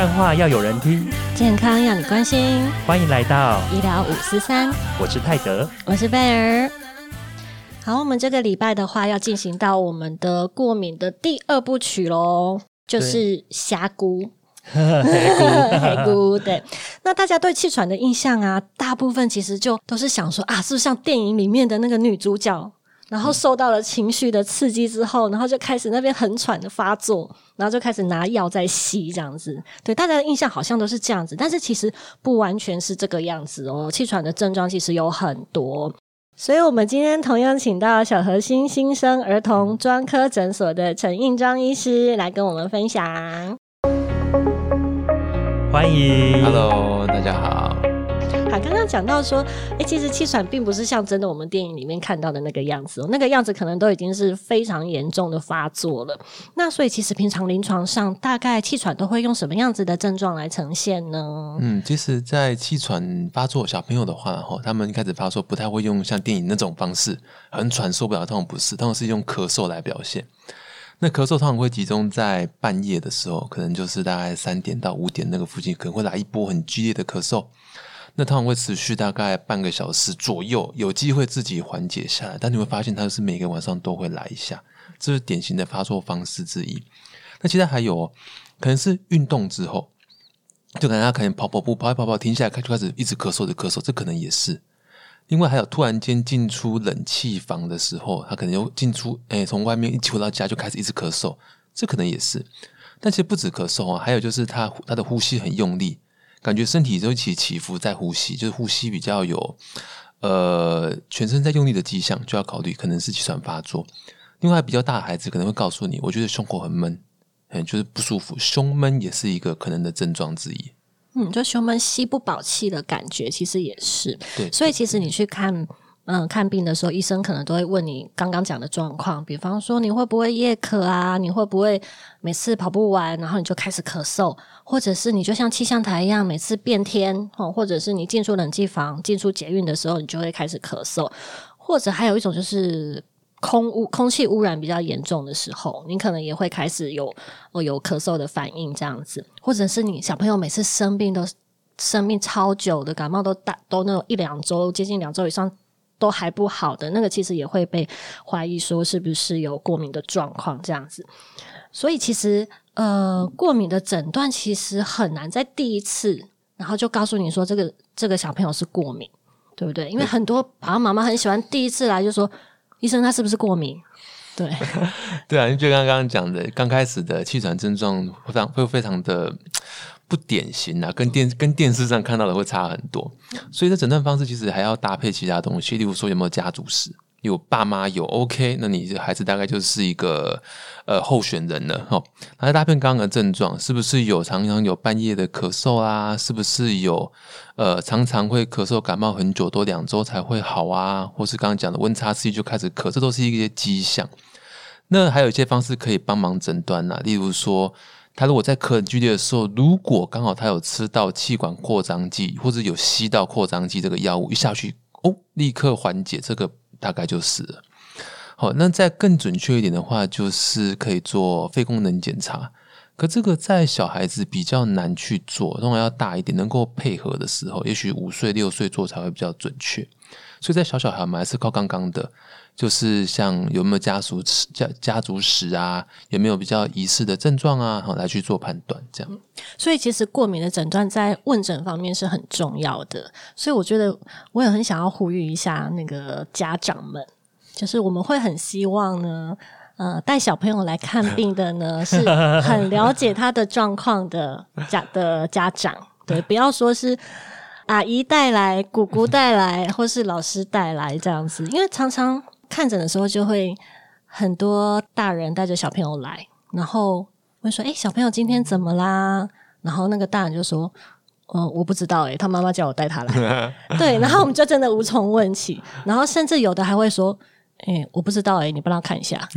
干话要有人听，健康要你关心。欢迎来到医疗五四三，我是泰德，我是贝尔。好，我们这个礼拜的话，要进行到我们的过敏的第二部曲喽，就是虾菇。黑菇，对。那大家对气喘的印象啊，大部分其实就都是想说啊，是不是像电影里面的那个女主角？然后受到了情绪的刺激之后，然后就开始那边很喘的发作，然后就开始拿药在吸这样子。对大家的印象好像都是这样子，但是其实不完全是这个样子哦。气喘的症状其实有很多，所以我们今天同样请到小核心新生儿童专科诊所的陈应章医师来跟我们分享。欢迎，Hello，大家好。好，刚刚讲到说，哎，其实气喘并不是像真的我们电影里面看到的那个样子，那个样子可能都已经是非常严重的发作了。那所以其实平常临床上，大概气喘都会用什么样子的症状来呈现呢？嗯，其实，在气喘发作小朋友的话，哈，他们开始发作不太会用像电影那种方式，很喘受不了，通常不是，通常是用咳嗽来表现。那咳嗽通常会集中在半夜的时候，可能就是大概三点到五点那个附近，可能会来一波很剧烈的咳嗽。那通常会持续大概半个小时左右，有机会自己缓解下来，但你会发现它是每个晚上都会来一下，这是典型的发作方式之一。那其他还有，可能是运动之后，就可能他可能跑跑步，跑一跑跑停下来，开就开始一直咳嗽的咳嗽，这可能也是。另外还有突然间进出冷气房的时候，他可能又进出，哎，从外面一回到家就开始一直咳嗽，这可能也是。但其实不止咳嗽啊，还有就是他他的呼吸很用力。感觉身体都起起伏在呼吸，就是呼吸比较有呃全身在用力的迹象，就要考虑可能是气喘发作。另外比较大的孩子可能会告诉你，我觉得胸口很闷，嗯，就是不舒服，胸闷也是一个可能的症状之一。嗯，就胸闷、吸不饱气的感觉，其实也是。对，所以其实你去看。嗯，看病的时候，医生可能都会问你刚刚讲的状况，比方说你会不会夜咳啊？你会不会每次跑步完，然后你就开始咳嗽？或者是你就像气象台一样，每次变天哦，或者是你进出冷气房、进出捷运的时候，你就会开始咳嗽？或者还有一种就是空污、空气污染比较严重的时候，你可能也会开始有哦有咳嗽的反应这样子。或者是你小朋友每次生病都生病超久的，感冒都大都那种一两周，接近两周以上。都还不好的那个，其实也会被怀疑说是不是有过敏的状况这样子。所以其实呃，过敏的诊断其实很难在第一次，然后就告诉你说这个这个小朋友是过敏，对不对？因为很多爸爸妈妈很喜欢第一次来就说医生他是不是过敏？对 对啊，就刚刚讲的，刚开始的气喘症状非常会非常的。不典型啊，跟电跟电视上看到的会差很多，所以这诊断方式其实还要搭配其他东西，例如说有没有家族史，有爸妈有 OK，那你这孩子大概就是一个呃候选人了哈。来搭配刚刚的症状，是不是有常常有半夜的咳嗽啊？是不是有呃常常会咳嗽感冒很久，都两周才会好啊？或是刚刚讲的温差刺激就开始咳，这都是一些迹象。那还有一些方式可以帮忙诊断呐，例如说。他如果在咳很剧烈的时候，如果刚好他有吃到气管扩张剂，或者有吸到扩张剂这个药物一下去，哦，立刻缓解，这个大概就是了。好，那再更准确一点的话，就是可以做肺功能检查。可这个在小孩子比较难去做，通常要大一点，能够配合的时候，也许五岁六岁做才会比较准确。所以在小小孩，们还是靠刚刚的。就是像有没有家族史、家家族史啊，有没有比较疑似的症状啊，好来去做判断，这样。所以其实过敏的诊断在问诊方面是很重要的。所以我觉得我也很想要呼吁一下那个家长们，就是我们会很希望呢，呃，带小朋友来看病的呢，是很了解他的状况的家的家长，对，不要说是阿姨带来、姑姑带来，或是老师带来这样子，因为常常。看诊的时候就会很多大人带着小朋友来，然后问说：“哎，小朋友今天怎么啦？”然后那个大人就说：“嗯，我不知道，哎，他妈妈叫我带他来。”对，然后我们就真的无从问起，然后甚至有的还会说：“哎，我不知道，哎，你帮他看一下。”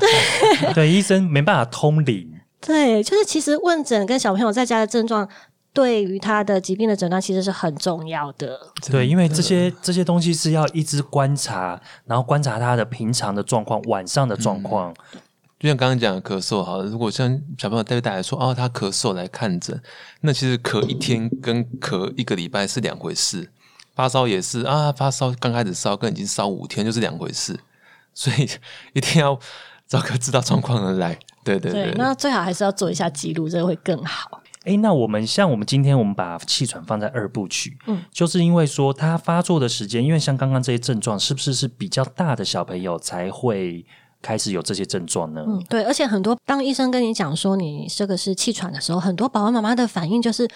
对 对，医生没办法通灵。对，就是其实问诊跟小朋友在家的症状。对于他的疾病的诊断其实是很重要的。对，因为这些这些东西是要一直观察，然后观察他的平常的状况、晚上的状况。就像刚刚讲的咳嗽，好了，如果像小朋友带大家说，哦，他咳嗽来看诊，那其实咳一天跟咳一个礼拜是两回事，发烧也是啊，发烧刚开始烧跟已经烧五天就是两回事，所以一定要找个知道状况的来。对对对，那最好还是要做一下记录，这个会更好。哎，那我们像我们今天我们把气喘放在二部曲，嗯，就是因为说它发作的时间，因为像刚刚这些症状，是不是是比较大的小朋友才会开始有这些症状呢？嗯，对，而且很多当医生跟你讲说你这个是气喘的时候，很多宝宝妈妈的反应就是，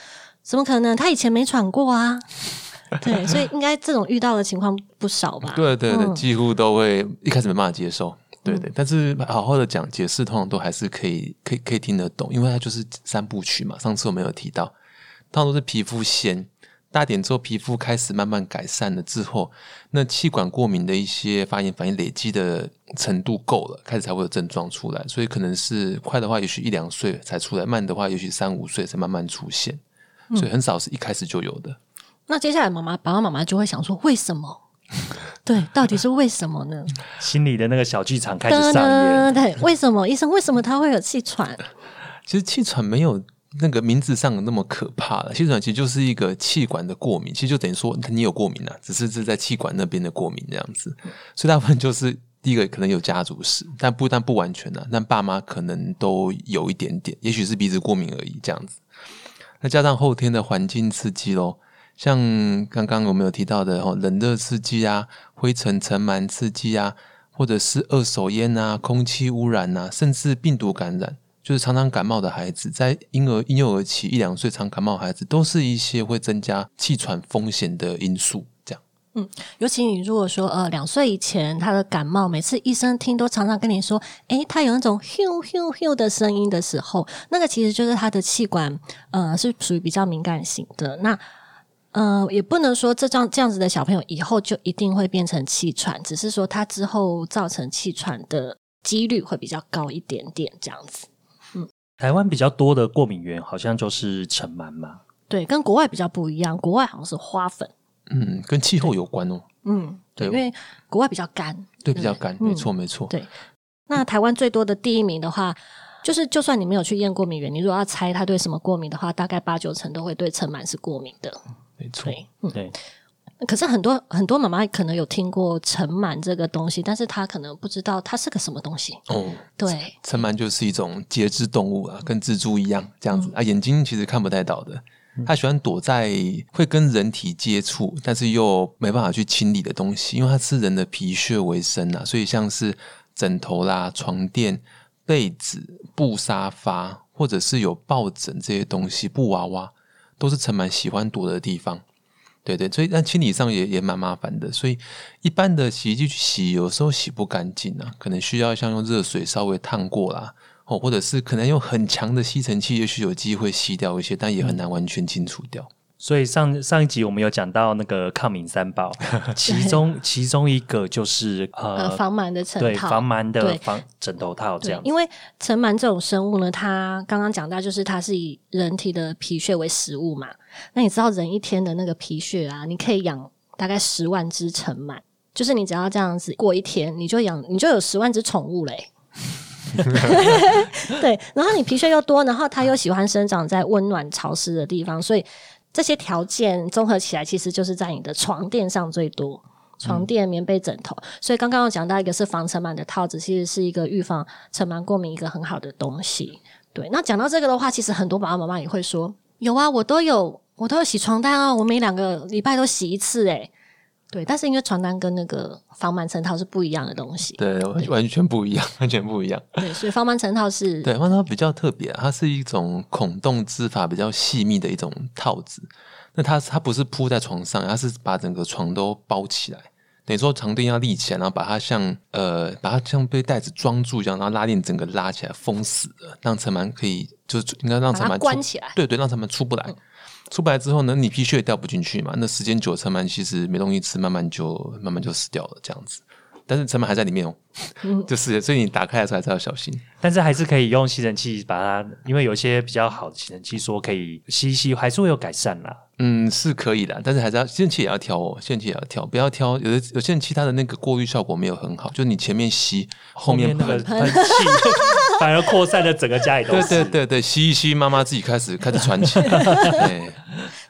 怎么可能？他以前没喘过啊？对，所以应该这种遇到的情况不少吧？对对对，几乎都会一开始没办法接受。对对，但是好好的讲解释，通常都还是可以，可以可以听得懂，因为它就是三部曲嘛。上次我们有提到，通常都是皮肤先大点之后，皮肤开始慢慢改善了之后，那气管过敏的一些发炎反应累积的程度够了，开始才会有症状出来。所以可能是快的话，也许一两岁才出来；慢的话，也许三五岁才慢慢出现。所以很少是一开始就有的。那接下来妈妈爸爸妈妈就会想说，为什么？对，到底是为什么呢？心里的那个小剧场开始上演。对，为什么医生？为什么他会有气喘？其实气喘没有那个名字上的那么可怕了。气喘其实就是一个气管的过敏，其实就等于说你有过敏了，只是是在气管那边的过敏这样子。所以大部分就是第一个可能有家族史，但不但不完全的，但爸妈可能都有一点点，也许是鼻子过敏而已这样子。那加上后天的环境刺激喽。像刚刚我们有提到的哦，冷热刺激啊，灰尘尘螨刺激啊，或者是二手烟啊，空气污染啊，甚至病毒感染，就是常常感冒的孩子，在婴儿婴幼儿期一两岁常感冒孩子，都是一些会增加气喘风险的因素。这样，嗯，尤其你如果说呃两岁以前他的感冒，每次医生听都常常跟你说，诶，他有那种咻咻咻的声音的时候，那个其实就是他的气管呃是属于比较敏感型的那。呃，也不能说这张这样子的小朋友以后就一定会变成气喘，只是说他之后造成气喘的几率会比较高一点点，这样子。嗯，台湾比较多的过敏源好像就是尘螨嘛。对，跟国外比较不一样，国外好像是花粉。嗯，跟气候有关哦。嗯，对，因为国外比较干。对，比较干，没错，没错。对，那台湾最多的第一名的话，就是就算你没有去验过敏源，你如果要猜他对什么过敏的话，大概八九成都会对尘螨是过敏的。没错，对。可是很多很多妈妈可能有听过尘螨这个东西，但是她可能不知道它是个什么东西。哦，对，尘螨就是一种节肢动物啊，跟蜘蛛一样这样子啊，眼睛其实看不太到的。它喜欢躲在会跟人体接触，但是又没办法去清理的东西，因为它吃人的皮屑为生啊，所以像是枕头啦、床垫、被子、布沙发，或者是有抱枕这些东西，布娃娃。都是盛满喜欢躲的地方，对对，所以但清理上也也蛮麻烦的，所以一般的洗衣机去洗，有时候洗不干净啊，可能需要像用热水稍微烫过啦，哦，或者是可能用很强的吸尘器，也许有机会吸掉一些，但也很难完全清除掉。所以上上一集我们有讲到那个抗敏三宝，其中其中一个就是呃防螨的枕对防螨的防枕头套这样。因为尘螨这种生物呢，它刚刚讲到就是它是以人体的皮屑为食物嘛。那你知道人一天的那个皮屑啊，你可以养大概十万只尘螨，就是你只要这样子过一天，你就养你就有十万只宠物嘞。对，然后你皮屑又多，然后它又喜欢生长在温暖潮湿的地方，所以。这些条件综合起来，其实就是在你的床垫上最多，床垫、棉被、枕头。所以刚刚我讲到一个是防尘螨的套子，其实是一个预防尘螨过敏一个很好的东西。对，那讲到这个的话，其实很多爸爸妈妈也会说，有啊，我都有，我都有洗床单啊，我每两个礼拜都洗一次，诶对，但是因为床单跟那个防螨层套是不一样的东西，对，完全不一样，完全不一样。对，所以防螨层套是，对，防螨套比较特别，它是一种孔洞织法比较细密的一种套子。那它它不是铺在床上，它是把整个床都包起来，等于说床垫要立起来，然后把它像呃把它像被袋子装住一样，然后拉链整个拉起来封死了，让尘螨可以就是应该让尘螨关起来，对对，让尘螨出不来。出不来之后呢，你皮屑也掉不进去嘛。那时间久，尘螨其实没东西吃，慢慢就慢慢就死掉了这样子。但是尘螨还在里面哦，就是所以你打开的时候还是要小心。但是还是可以用吸尘器把它，因为有些比较好的吸尘器说可以吸一吸，还是会有改善啦。嗯，是可以的，但是还是要吸尘器也要挑哦，吸尘器也要挑，不要挑。有的有吸尘器它的那个过滤效果没有很好，就是你前面吸，后面喷 喷气。反而扩散了整个家里都对是。对对对，吸一吸，妈妈自己开始开始喘气。对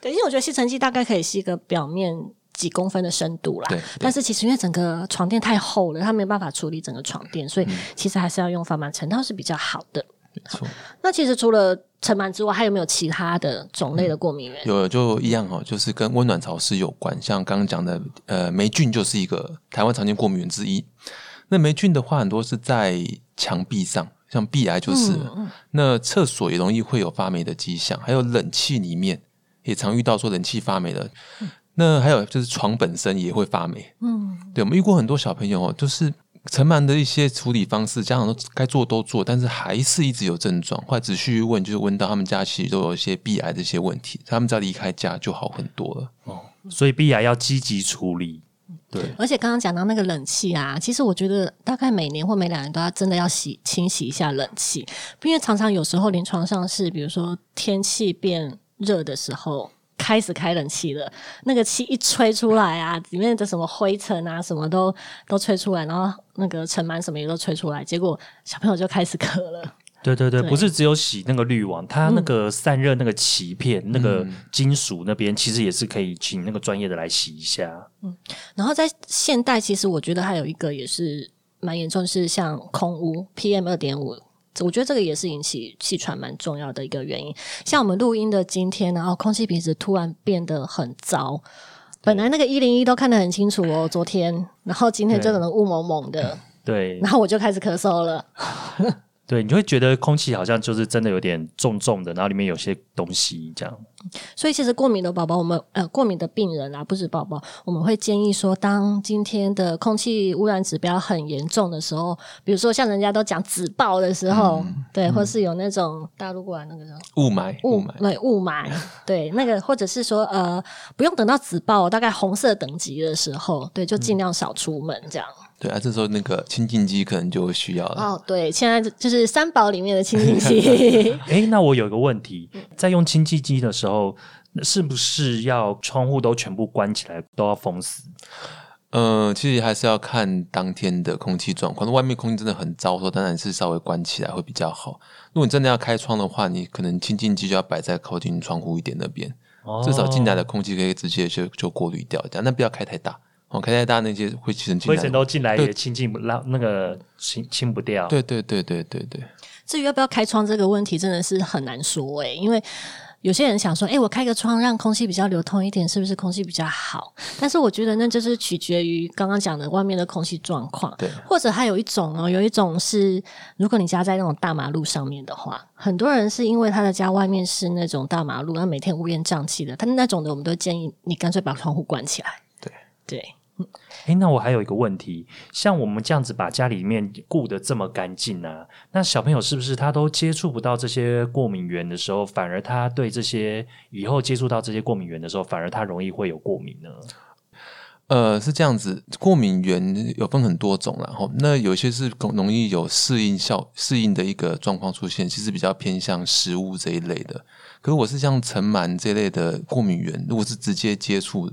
对，因为我觉得吸尘器大概可以吸个表面几公分的深度啦。但是其实因为整个床垫太厚了，它没有办法处理整个床垫，所以其实还是要用防螨尘套是比较好的。没错，那其实除了尘螨之外，还有没有其他的种类的过敏源？有就一样哦，就是跟温暖潮湿有关。像刚刚讲的，呃，霉菌就是一个台湾常见过敏源之一。那霉菌的话，很多是在墙壁上，像鼻癌就是了。那厕所也容易会有发霉的迹象，还有冷气里面也常遇到说冷气发霉的。那还有就是床本身也会发霉。嗯，对，我们遇过很多小朋友哦，就是尘螨的一些处理方式，家长都该做都做，但是还是一直有症状，后来仔细问，就是问到他们家其实都有一些鼻癌这些问题，他们只要离开家就好很多了。哦所以鼻癌要积极处理。对，而且刚刚讲到那个冷气啊，其实我觉得大概每年或每两年都要真的要洗清洗一下冷气，因为常常有时候临床上是，比如说天气变热的时候。开始开冷气了，那个气一吹出来啊，里面的什么灰尘啊，什么都都吹出来，然后那个尘螨什么也都吹出来，结果小朋友就开始咳了。对对对，对不是只有洗那个滤网，它那个散热那个鳍片、那个金属那边，其实也是可以请那个专业的来洗一下。然后在现代，其实我觉得还有一个也是蛮严重，是像空污 PM 二点五。我觉得这个也是引起气喘蛮重要的一个原因。像我们录音的今天，然后空气品质突然变得很糟。本来那个一零一都看得很清楚哦，昨天，然后今天就可能雾蒙蒙的，对然后我就开始咳嗽了。对，你就会觉得空气好像就是真的有点重重的，然后里面有些东西这样。所以其实过敏的宝宝，我们呃过敏的病人啊，不止宝宝，我们会建议说，当今天的空气污染指标很严重的时候，比如说像人家都讲紫爆的时候，对，或是有那种大陆过来那个叫雾霾，雾霾，对雾霾，对那个或者是说呃不用等到紫爆，大概红色等级的时候，对，就尽量少出门这样。对啊，这时候那个清净机可能就需要了。哦，对，现在就是三宝里面的清净机。哎，那我有一个问题，在用清净机的时候，是不是要窗户都全部关起来，都要封死？嗯，其实还是要看当天的空气状况。那外面空气真的很糟的时候，当然是稍微关起来会比较好。如果你真的要开窗的话，你可能清净机就要摆在靠近窗户一点那边，哦至少进来的空气可以直接就就过滤掉，这样。但不要开太大哦，开太大那些灰尘进来。灰尘都进来对也清净不让那个清清不掉。对对对对对对，至于要不要开窗这个问题，真的是很难说诶、因为有些人想说，哎、我开个窗让空气比较流通一点，是不是空气比较好？但是我觉得那就是取决于刚刚讲的外面的空气状况。对或者还有一种哦，有一种是，如果你家在那种大马路上面的话，很多人是因为他的家外面是那种大马路，那每天乌烟瘴气的，他那种的我们都建议你干脆把窗户关起来。对对，哎，那我还有一个问题，像我们这样子把家里面顾得这么干净啊，那小朋友是不是他都接触不到这些过敏源的时候，反而他对这些以后接触到这些过敏源的时候，反而他容易会有过敏呢？呃，是这样子，过敏源有分很多种，然后那有些是容易有适应效适应的一个状况出现，其实比较偏向食物这一类的。可是我是像尘螨这类的过敏源，如果是直接接触，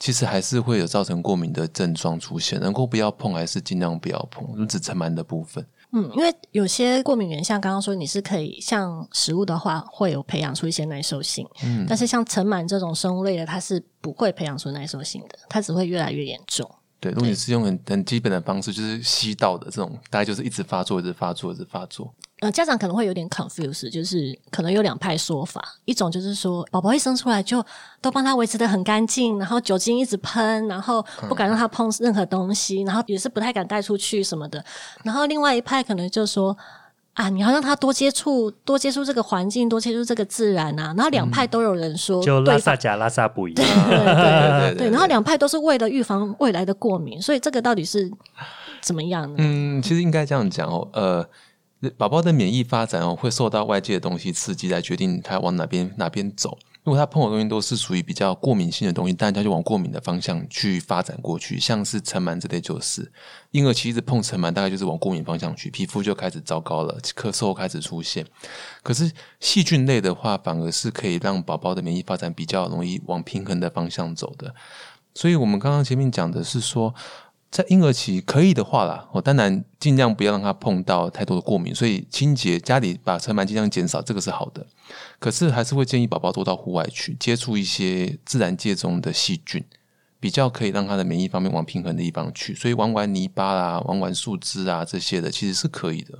其实还是会有造成过敏的症状出现。能够不要碰，还是尽量不要碰，只尘螨的部分。嗯，因为有些过敏源，像刚刚说，你是可以像食物的话，会有培养出一些耐受性。嗯，但是像尘螨这种生物类的，它是不会培养出耐受性的，它只会越来越严重。对，如果你是用很很基本的方式，就是吸到的这种，大概就是一直发作，一直发作，一直发作。呃，家长可能会有点 confuse，就是可能有两派说法，一种就是说宝宝一生出来就都帮他维持的很干净，然后酒精一直喷，然后不敢让他碰任何东西，然后也是不太敢带出去什么的。然后另外一派可能就说啊，你要让他多接触，多接触这个环境，多接触这个自然啊。然后两派都有人说就拉萨甲拉萨不一样。对对对对，然后两派都是为了预防未来的过敏，所以这个到底是怎么样呢？嗯，其实应该这样讲哦，呃，宝宝的免疫发展哦，会受到外界的东西刺激来决定他往哪边哪边走。如果他碰的东西都是属于比较过敏性的东西，但他就往过敏的方向去发展过去。像是尘螨这类就是，婴儿期一直碰尘螨，大概就是往过敏方向去，皮肤就开始糟糕了，咳嗽开始出现。可是细菌类的话，反而是可以让宝宝的免疫发展比较容易往平衡的方向走的。所以我们刚刚前面讲的是说，在婴儿期可以的话啦，我当然尽量不要让他碰到太多的过敏，所以清洁家里把尘螨尽量减少，这个是好的。可是还是会建议宝宝多到户外去接触一些自然界中的细菌，比较可以让他的免疫方面往平衡的地方去。所以玩玩泥巴啦、玩玩树枝啊这些的，其实是可以的。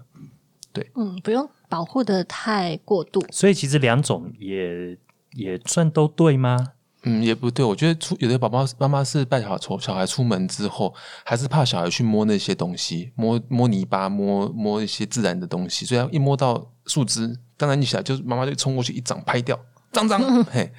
对，嗯，不用保护的太过度。所以其实两种也也算都对吗？嗯，也不对。我觉得出有的宝宝妈妈是带小孩小孩出门之后，还是怕小孩去摸那些东西，摸摸泥巴，摸摸一些自然的东西，所以一摸到树枝，当然你起来就是妈妈就冲过去一掌拍掉，脏脏，嘿，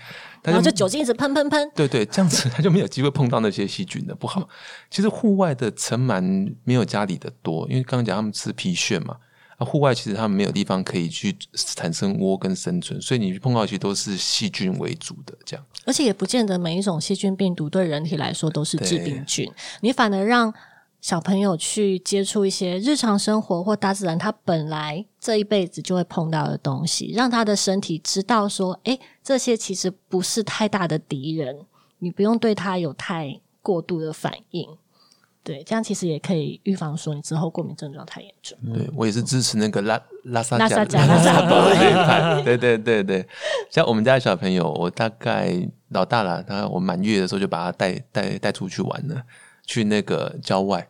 然后就酒精一直喷喷喷，对对，这样子他就没有机会碰到那些细菌的，不好。其实户外的尘螨没有家里的多，因为刚刚讲他们吃皮屑嘛。户外其实他们没有地方可以去产生窝跟生存，所以你碰到其实都是细菌为主的这样。而且也不见得每一种细菌病毒对人体来说都是致病菌，你反而让小朋友去接触一些日常生活或大自然，他本来这一辈子就会碰到的东西，让他的身体知道说，哎，这些其实不是太大的敌人，你不用对他有太过度的反应。对，这样其实也可以预防说你之后过敏症状太严重。对我也是支持那个拉拉萨拉萨加拉萨波。对对对对，像我们家的小朋友，我大概老大了，他我满月的时候就把他带带带出去玩了，去那个郊外，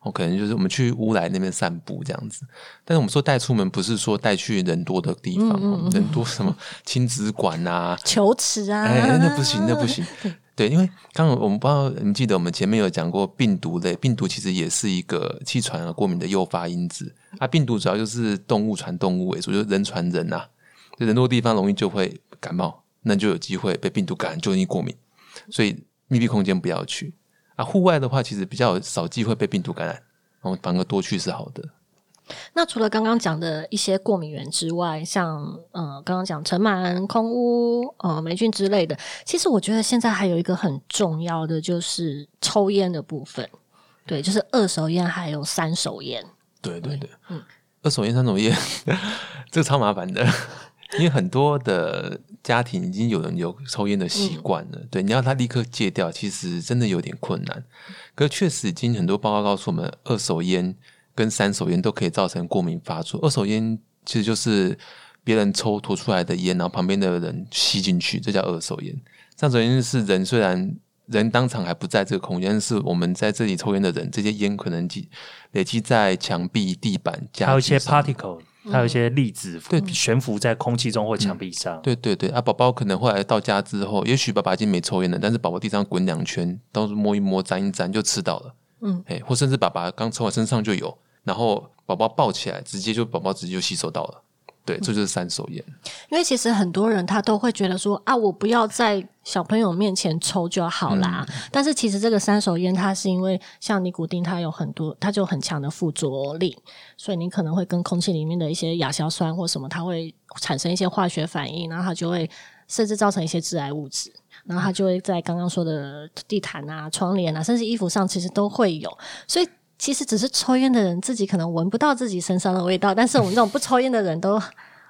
我可能就是我们去乌来那边散步这样子。但是我们说带出门，不是说带去人多的地方，人多什么亲子馆啊、球池啊，哎，那不行，那不行。对，因为刚刚我们不知道，你记得我们前面有讲过病毒类，病毒其实也是一个气喘啊、过敏的诱发因子啊。病毒主要就是动物传动物为主，就人传人呐，就人多地方容易就会感冒，那就有机会被病毒感染，就容易过敏。所以密闭空间不要去啊。户外的话，其实比较少机会被病毒感染，然后反而多去是好的。那除了刚刚讲的一些过敏源之外，像呃刚刚讲尘螨、空污、呃霉菌之类的，其实我觉得现在还有一个很重要的就是抽烟的部分，对，就是二手烟还有三手烟。对对对，嗯，二手烟、三手烟，这个超麻烦的，因为很多的家庭已经有人有抽烟的习惯了，对，你要他立刻戒掉，其实真的有点困难。可确实，已经很多报告告诉我们，二手烟。跟三手烟都可以造成过敏发作。二手烟其实就是别人抽吐出来的烟，然后旁边的人吸进去，这叫二手烟。三手烟是人虽然人当场还不在这个空间，是我们在这里抽烟的人，这些烟可能积累积在墙壁、地板，还有一些 particle，还有一些粒子，对，悬浮在空气中或墙壁上。对对对，啊，宝宝可能后来到家之后，也许爸爸已经没抽烟了，但是宝宝地上滚两圈，都是摸一摸、沾一沾就吃到了。嗯，哎，或甚至爸爸刚抽完身上就有，然后宝宝抱起来，直接就宝宝直接就吸收到了。对，这就是三手烟。因为其实很多人他都会觉得说啊，我不要在小朋友面前抽就好啦。但是其实这个三手烟，它是因为像尼古丁，它有很多，它就很强的附着力，所以你可能会跟空气里面的一些亚硝酸或什么，它会产生一些化学反应，然后它就会甚至造成一些致癌物质。然后它就会在刚刚说的地毯啊、窗帘啊，甚至衣服上，其实都会有。所以其实只是抽烟的人自己可能闻不到自己身上的味道，但是我们这种不抽烟的人都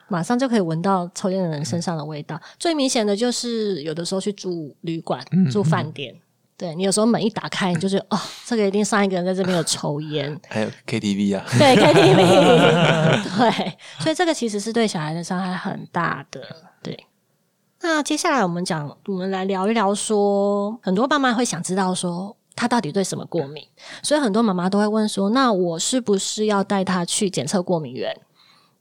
马上就可以闻到抽烟的人身上的味道。最明显的就是有的时候去住旅馆、住饭店，对你有时候门一打开，你就觉得哦，这个一定上一个人在这边有抽烟。还有 KTV 啊，对 KTV，对，所以这个其实是对小孩的伤害很大的，对。那接下来我们讲，我们来聊一聊，说很多爸妈会想知道说他到底对什么过敏，所以很多妈妈都会问说，那我是不是要带他去检测过敏源？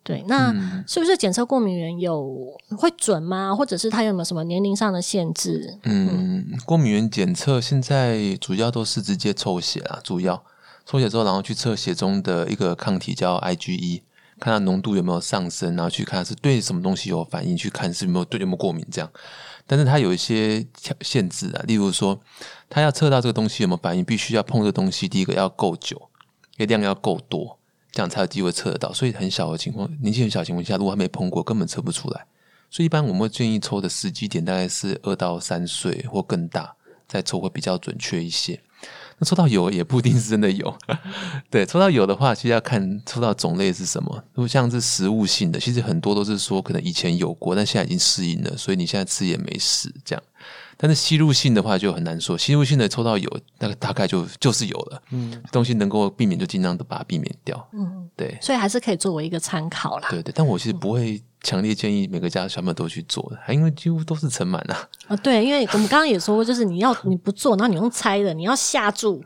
对，那是不是检测过敏源有会准吗？或者是他有没有什么年龄上的限制？嗯，过敏源检测现在主要都是直接抽血啊，主要抽血之后，然后去测血中的一个抗体叫 IgE。看它浓度有没有上升，然后去看是对什么东西有反应，去看是有没有对有没有过敏这样。但是它有一些限制啊，例如说，它要测到这个东西有没有反应，必须要碰这个东西，第一个要够久，量要够多，这样才有机会测得到。所以很小的情况，年纪很小情况下，如果还没碰过，根本测不出来。所以一般我们会建议抽的时机点大概是二到三岁或更大再抽会比较准确一些。那抽到有也不一定是真的有。对，抽到有的话，其实要看抽到种类是什么。如果像是食物性的，其实很多都是说可能以前有过，但现在已经适应了，所以你现在吃也没事这样。但是吸入性的话就很难说，吸入性的抽到有，那个大概就就是有了。嗯，东西能够避免就尽量的把它避免掉。嗯，对，所以还是可以作为一个参考啦。对对，但我其实不会强烈建议每个家小朋友都去做的，因为几乎都是尘螨啊。啊，对，因为我们刚刚也说过，就是你要你不做，然后你用猜的，你要下注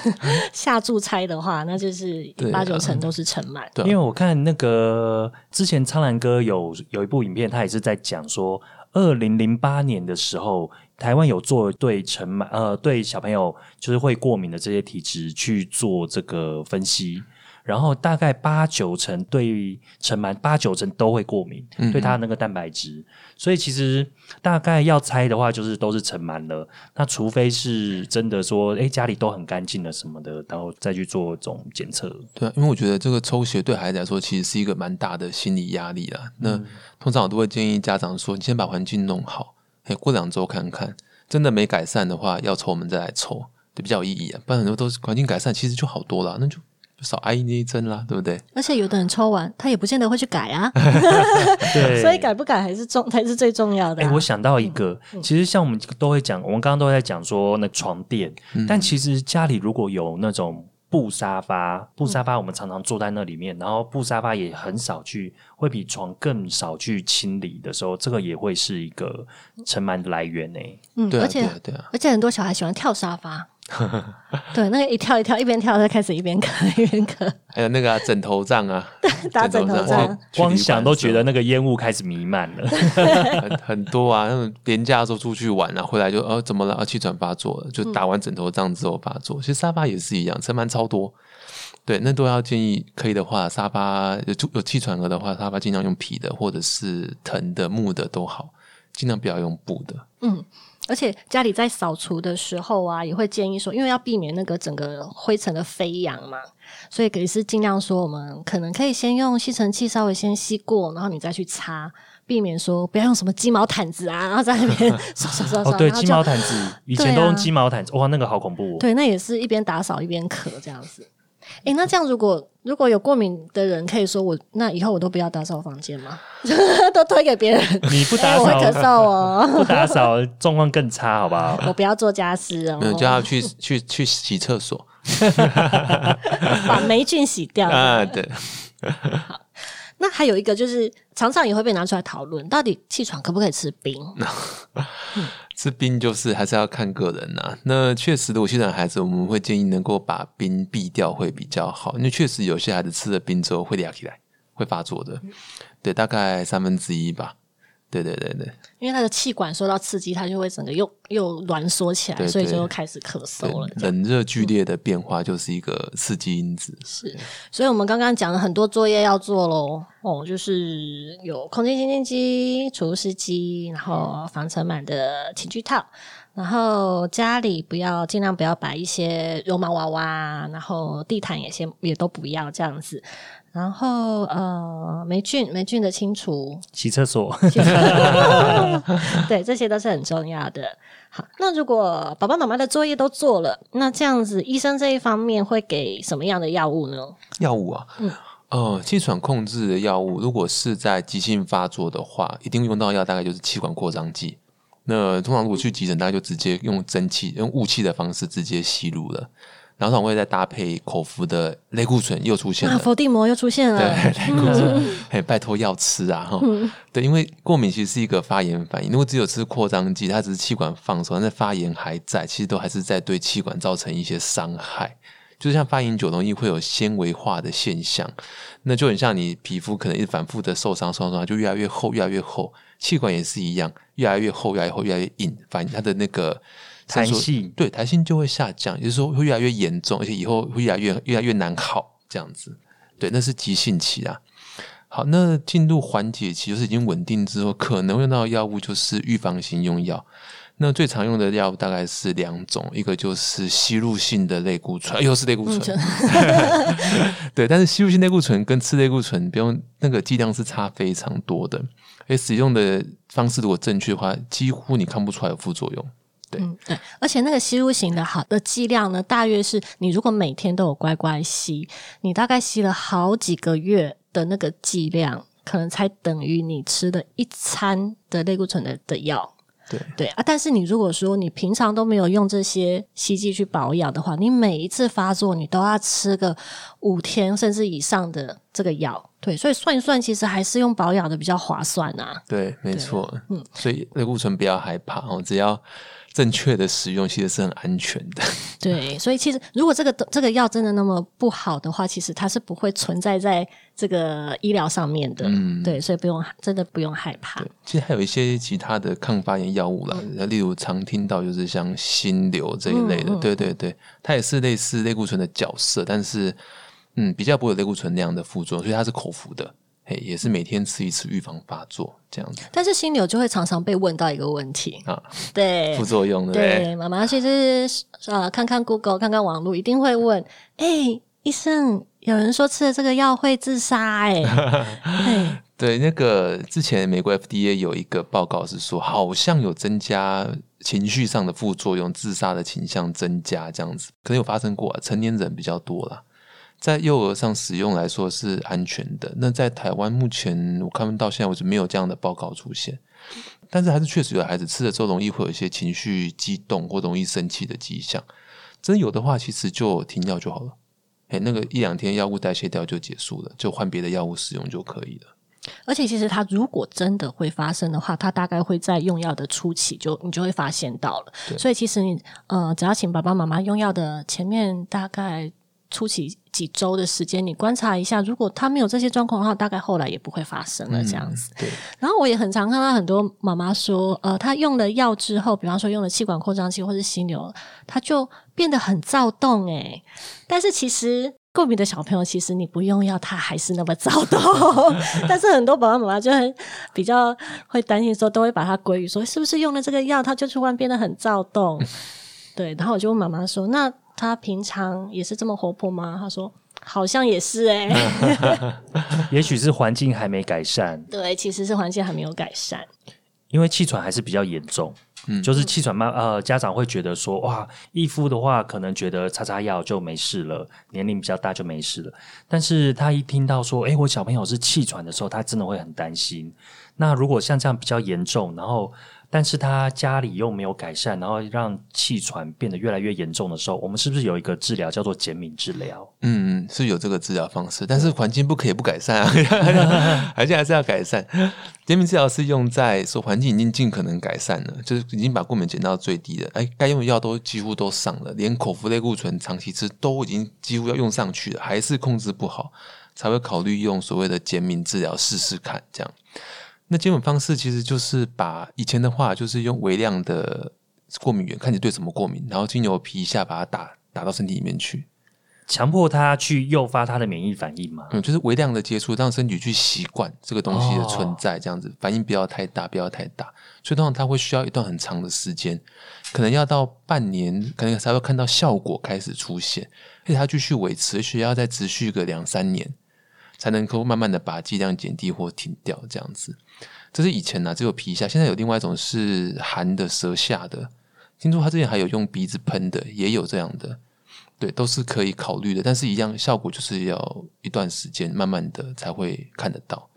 下注猜的话，那就是八九成都是尘螨。对，因为我看那个之前苍兰哥有有一部影片，他也是在讲说，二零零八年的时候。台湾有做对尘螨呃对小朋友就是会过敏的这些体质去做这个分析，然后大概八九成对尘螨八九成都会过敏，对它那个蛋白质，所以其实大概要猜的话就是都是尘螨了。那除非是真的说，哎家里都很干净了什么的，然后再去做这种检测。对，因为我觉得这个抽血对孩子来说其实是一个蛮大的心理压力啊。那通常我都会建议家长说，你先把环境弄好。哎，过两周看看，真的没改善的话，要抽我们再来抽，就比较有意义啊。不然很多都是环境改善，其实就好多了，那就少挨那一针啦，对不对？而且有的人抽完，他也不见得会去改啊。对，所以改不改还是重，才是最重要的。哎，我想到一个，其实像我们都会讲，我们刚刚都在讲说那床垫，但其实家里如果有那种。布沙发，布沙发，我们常常坐在那里面，然后布沙发也很少去，会比床更少去清理的时候，这个也会是一个尘螨的来源呢。嗯，而且对啊，而且很多小孩喜欢跳沙发。对，那个一跳一跳，一边跳就开始一边咳一边咳。还有那个枕头仗啊，打枕头仗，光想都觉得那个烟雾开始弥漫了。很 很多啊，那种廉价的时候出去玩啊，回来就呃怎么了？啊，气喘发作了，就打完枕头仗之后发作。其实沙发也是一样，尘螨超多。对，那都要建议可以的话，沙发有有气喘了的话，沙发尽量用皮的或者是藤的、木的都好，尽量不要用布的。嗯。而且家里在扫除的时候啊，也会建议说，因为要避免那个整个灰尘的飞扬嘛，所以也是尽量说，我们可能可以先用吸尘器稍微先吸过，然后你再去擦，避免说不要用什么鸡毛毯子啊，然后在那边 刷刷刷刷。哦，对，鸡毛毯子以前都用鸡毛毯子，哇，那个好恐怖。对，那也是一边打扫一边咳这样子。哎，那这样如果如果有过敏的人，可以说我那以后我都不要打扫房间吗？都推给别人？你不打扫，我会咳嗽哦。不打扫状况更差，好不好？我不要做家事哦。就要去去去洗厕所，把霉菌洗掉啊！对。好，那还有一个就是，常常也会被拿出来讨论，到底气喘可不可以吃冰？吃冰就是还是要看个人呐。那确实，如果现在孩子，我们会建议能够把冰避掉会比较好，因为确实有些孩子吃了冰之后会裂起来，会发作的。对，大概三分之一吧。对对对对，因为他的气管受到刺激，他就会整个又又挛缩起来，所以就开始咳嗽了。冷热剧烈的变化就是一个刺激因子。是，所以我们刚刚讲了很多作业要做喽。哦，就是有空气清新机、除湿机，然后防尘螨的寝具套，然后家里不要尽量不要摆一些绒毛娃娃，然后地毯也先也都不要这样子。然后呃，霉菌霉菌的清除，洗厕所，对，这些都是很重要的。好，那如果爸爸妈妈的作业都做了，那这样子，医生这一方面会给什么样的药物呢？药物啊，嗯，呃，气喘控制的药物，如果是在急性发作的话，一定用到药，大概就是气管扩张剂。那通常如果去急诊，大家就直接用蒸汽、用雾气的方式直接吸入了。然后我会再搭配口服的类固醇，又出现了，伏地魔又出现了，对，类固醇，哎，拜托要吃啊，哈，对，因为过敏其实是一个发炎反应，如果只有吃扩张剂，它只是气管放松，但是发炎还在，其实都还是在对气管造成一些伤害，就像发炎久容易会有纤维化的现象，那就很像你皮肤可能一直反复的受伤，受伤就越来越厚，越来越厚，气管也是一样，越来越厚，越来越厚，越来越硬，反正它的那个。弹性对弹性就会下降，也就是说会越来越严重，而且以后会越来越越来越难好这样子。对，那是急性期啊。好，那进入缓解期就是已经稳定之后，可能用到的药物就是预防型用药。那最常用的药大概是两种，一个就是吸入性的类固醇，又是类固醇。对，但是吸入性类固醇跟吃类固醇不用那个剂量是差非常多的，而使用的方式如果正确的话，几乎你看不出来有副作用。对，对，而且那个吸入型的好的剂量呢，大约是你如果每天都有乖乖吸，你大概吸了好几个月的那个剂量，可能才等于你吃的一餐的类固醇的的药。对对啊，但是你如果说你平常都没有用这些吸剂去保养的话，你每一次发作你都要吃个五天甚至以上的这个药。对，所以算一算，其实还是用保养的比较划算啊。对，没错。嗯，所以类固醇不要害怕哦，只要。正确的使用其实是很安全的。对，所以其实如果这个这个药真的那么不好的话，其实它是不会存在在这个医疗上面的。嗯，对，所以不用真的不用害怕。其实还有一些其他的抗发炎药物啦，例如常听到就是像心流这一类的。对对对，它也是类似类固醇的角色，但是嗯，比较不会有类固醇那样的副作用，所以它是口服的。嘿，也是每天吃一次预防发作这样子。但是心流就会常常被问到一个问题啊，对副作用对妈妈其实呃看看 Google 看看网络，一定会问：哎，医生，有人说吃了这个药会自杀？哎，对，那个之前美国 FDA 有一个报告是说，好像有增加情绪上的副作用，自杀的倾向增加这样子，可能有发生过，成年人比较多了。在幼儿上使用来说是安全的。那在台湾目前我看到现在为止没有这样的报告出现，但是还是确实有孩子吃了之后容易会有一些情绪激动或容易生气的迹象。真有的话，其实就停药就好了。哎，那个一两天药物代谢掉就结束了，就换别的药物使用就可以了。而且其实它如果真的会发生的话，它大概会在用药的初期就你就会发现到了。所以其实你呃，只要请爸爸妈妈用药的前面大概。初期几周的时间，你观察一下，如果他没有这些状况的话，大概后来也不会发生了这样子。对。然后我也很常看到很多妈妈说，呃，她用了药之后，比方说用了气管扩张器或是心瘤，她就变得很躁动诶。但是其实过敏的小朋友，其实你不用药，他还是那么躁动。但是很多爸爸妈妈就很比较会担心，说都会把它归于说，是不是用了这个药，他就突然变得很躁动？对。然后我就问妈妈说，那？他平常也是这么活泼吗？他说好像也是哎，也许是环境还没改善。对，其实是环境还没有改善，因为气喘还是比较严重。嗯，就是气喘嘛，呃，家长会觉得说，哇，义父的话可能觉得擦擦药就没事了，年龄比较大就没事了。但是他一听到说，哎，我小朋友是气喘的时候，他真的会很担心。那如果像这样比较严重，然后。但是他家里又没有改善，然后让气喘变得越来越严重的时候，我们是不是有一个治疗叫做减敏治疗？嗯，是有这个治疗方式，但是环境不可以不改善啊，而 且还是要改善。减敏治疗是用在说环境已经尽可能改善了，就是已经把过敏减到最低了，哎，该用的药都几乎都上了，连口服类固醇长期吃都已经几乎要用上去了，还是控制不好，才会考虑用所谓的减敏治疗试试看，这样。那基本方式其实就是把以前的话，就是用微量的过敏源，看你对什么过敏，然后经由皮下把它打打到身体里面去，强迫他去诱发他的免疫反应嘛。嗯，就是微量的接触，让身体去习惯这个东西的存在，这样子反应不要太大，不要太大。所以通常它会需要一段很长的时间，可能要到半年，可能才会看到效果开始出现，而且它继续维持，需要再持续个两三年。才能够慢慢的把剂量减低或停掉，这样子。这是以前呢，只有皮下，现在有另外一种是含的舌下的。听说他之前还有用鼻子喷的，也有这样的，对，都是可以考虑的。但是一样效果就是要一段时间，慢慢的才会看得到，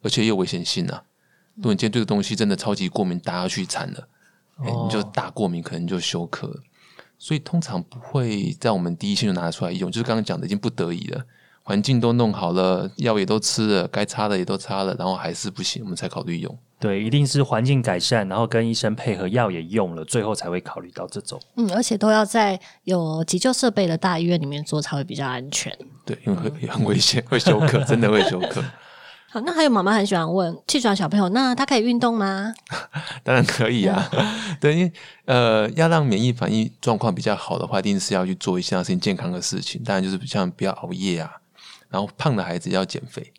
而且有危险性啊。如果你今天这个东西真的超级过敏，打下去惨了，哎，你就大过敏，可能就休克。所以通常不会在我们第一线就拿出来用，就是刚刚讲的，已经不得已了。环境都弄好了，药也都吃了，该擦的也都擦了，然后还是不行，我们才考虑用。对，一定是环境改善，然后跟医生配合，药也用了，最后才会考虑到这种。嗯，而且都要在有急救设备的大医院里面做，才会比较安全。对，因为会很危险，会休克，真的会休克。好，那还有妈妈很喜欢问气喘小朋友，那他可以运动吗？当然可以啊。对，因为呃，要让免疫反应状况比较好的话，一定是要去做一些健康的事情，当然就是像不要熬夜啊。然后胖的孩子要减肥，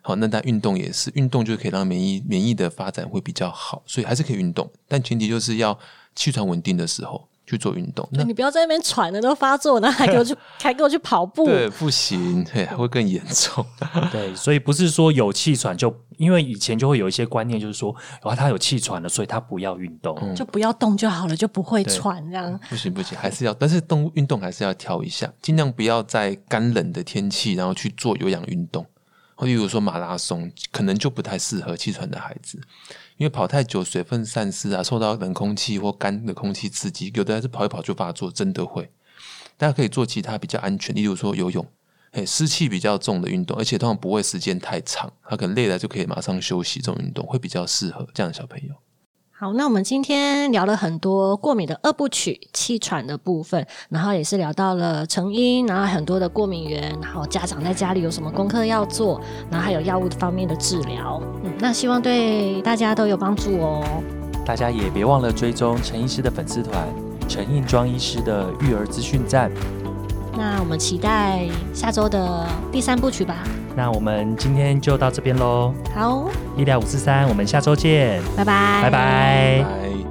好，那他运动也是，运动就可以让免疫免疫的发展会比较好，所以还是可以运动，但前提就是要气喘稳定的时候，去做运动。那你不要在那边喘的都发作，然后还给我去 还给我去跑步，对，不行，对，会更严重。对，所以不是说有气喘就，因为以前就会有一些观念，就是说，哇，他有气喘了，所以他不要运动，就不要动就好了，就不会喘这样。不行不行，还是要，但是动运动还是要调一下，尽量不要在干冷的天气，然后去做有氧运动。例如说马拉松，可能就不太适合气喘的孩子，因为跑太久，水分散失啊，受到冷空气或干的空气刺激，有的还是跑一跑就发作，真的会。大家可以做其他比较安全，例如说游泳，嘿，湿气比较重的运动，而且通常不会时间太长，他可能累了就可以马上休息，这种运动会比较适合这样的小朋友。好，那我们今天聊了很多过敏的二部曲，气喘的部分，然后也是聊到了成因，然后很多的过敏源，然后家长在家里有什么功课要做，然后还有药物方面的治疗。嗯，那希望对大家都有帮助哦。大家也别忘了追踪陈医师的粉丝团，陈印庄医师的育儿资讯站。那我们期待下周的第三部曲吧。那我们今天就到这边喽。好，医疗五四三，我们下周见，拜拜，拜拜。拜。